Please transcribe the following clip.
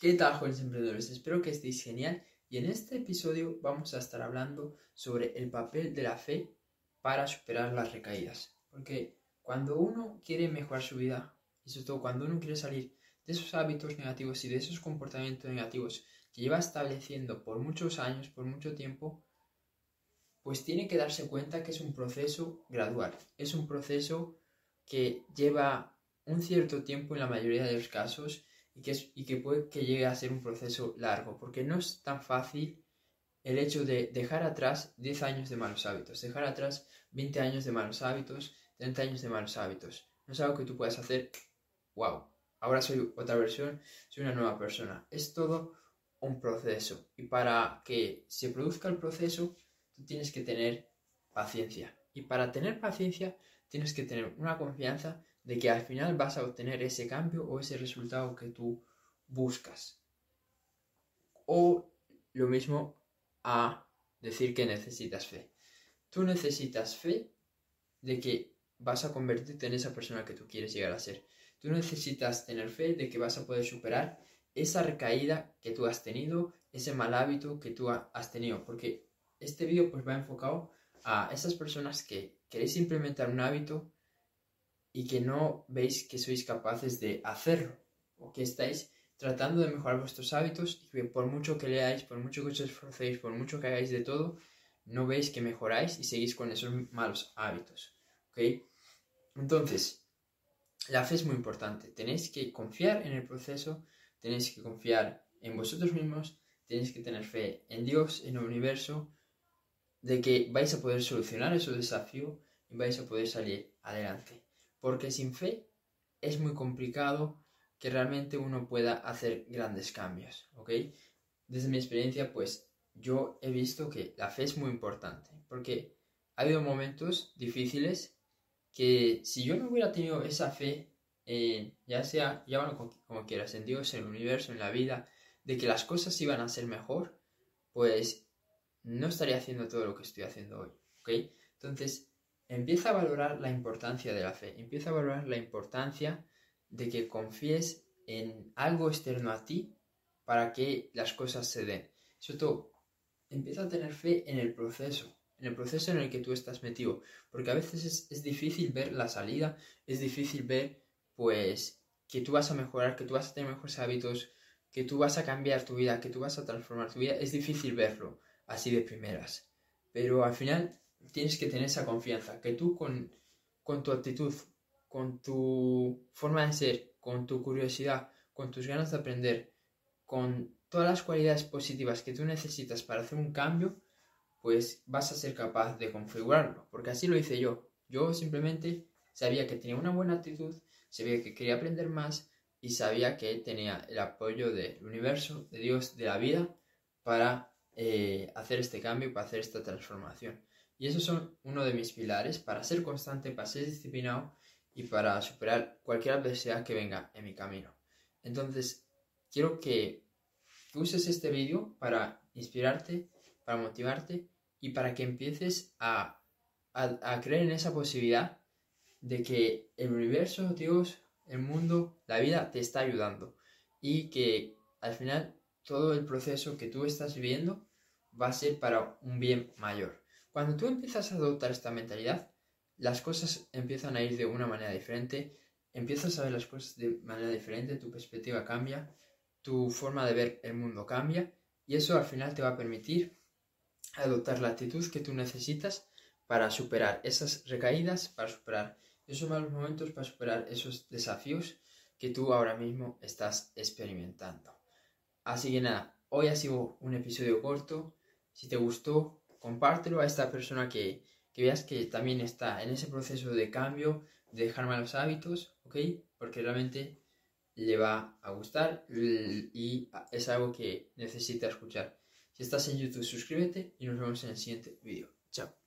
¿Qué tal, jóvenes emprendedores? Espero que estéis genial y en este episodio vamos a estar hablando sobre el papel de la fe para superar las recaídas. Porque cuando uno quiere mejorar su vida y sobre todo cuando uno quiere salir de esos hábitos negativos y de esos comportamientos negativos que lleva estableciendo por muchos años, por mucho tiempo, pues tiene que darse cuenta que es un proceso gradual, es un proceso que lleva un cierto tiempo en la mayoría de los casos y que, y que puede que llegue a ser un proceso largo, porque no es tan fácil el hecho de dejar atrás 10 años de malos hábitos, dejar atrás 20 años de malos hábitos, 30 años de malos hábitos. No es algo que tú puedas hacer, wow, ahora soy otra versión, soy una nueva persona. Es todo un proceso. Y para que se produzca el proceso, tú tienes que tener paciencia. Y para tener paciencia, tienes que tener una confianza de que al final vas a obtener ese cambio o ese resultado que tú buscas. O lo mismo a decir que necesitas fe. Tú necesitas fe de que vas a convertirte en esa persona que tú quieres llegar a ser. Tú necesitas tener fe de que vas a poder superar esa recaída que tú has tenido, ese mal hábito que tú has tenido. Porque este vídeo pues va enfocado a esas personas que queréis implementar un hábito y que no veis que sois capaces de hacerlo o que estáis tratando de mejorar vuestros hábitos y que por mucho que leáis, por mucho que os esforcéis, por mucho que hagáis de todo, no veis que mejoráis y seguís con esos malos hábitos. ¿Ok? Entonces, la fe es muy importante. Tenéis que confiar en el proceso, tenéis que confiar en vosotros mismos, tenéis que tener fe en Dios, en el universo, de que vais a poder solucionar esos desafíos y vais a poder salir adelante porque sin fe es muy complicado que realmente uno pueda hacer grandes cambios, ¿ok? Desde mi experiencia, pues yo he visto que la fe es muy importante, porque ha habido momentos difíciles que si yo no hubiera tenido esa fe, ya sea, ya como, quieras, en Dios, en el universo, en la vida, de que las cosas iban a ser mejor, pues no estaría haciendo todo lo que estoy haciendo hoy, ¿ok? Entonces, Empieza a valorar la importancia de la fe, empieza a valorar la importancia de que confíes en algo externo a ti para que las cosas se den. Sobre todo, empieza a tener fe en el proceso, en el proceso en el que tú estás metido, porque a veces es, es difícil ver la salida, es difícil ver pues que tú vas a mejorar, que tú vas a tener mejores hábitos, que tú vas a cambiar tu vida, que tú vas a transformar tu vida, es difícil verlo así de primeras. Pero al final tienes que tener esa confianza, que tú con, con tu actitud, con tu forma de ser, con tu curiosidad, con tus ganas de aprender, con todas las cualidades positivas que tú necesitas para hacer un cambio, pues vas a ser capaz de configurarlo, porque así lo hice yo. Yo simplemente sabía que tenía una buena actitud, sabía que quería aprender más y sabía que tenía el apoyo del universo, de Dios, de la vida, para eh, hacer este cambio, para hacer esta transformación. Y esos son uno de mis pilares para ser constante, para ser disciplinado y para superar cualquier adversidad que venga en mi camino. Entonces, quiero que uses este vídeo para inspirarte, para motivarte y para que empieces a, a, creer en esa posibilidad de que el universo, Dios, el mundo, la vida te está ayudando y que al final todo el proceso que tú estás viviendo va a ser para un bien mayor. Cuando tú empiezas a adoptar esta mentalidad, las cosas empiezan a ir de una manera diferente, empiezas a ver las cosas de manera diferente, tu perspectiva cambia, tu forma de ver el mundo cambia y eso al final te va a permitir adoptar la actitud que tú necesitas para superar esas recaídas, para superar esos malos momentos, para superar esos desafíos que tú ahora mismo estás experimentando. Así que nada, hoy ha sido un episodio corto. Si te gustó, compártelo a esta persona que, veas que también está en ese proceso de cambio, de dejar malos hábitos, ¿ok? Porque realmente le va a gustar y es algo que necesita escuchar. Si estás en YouTube, suscríbete y nos vemos en el siguiente vídeo. Chao.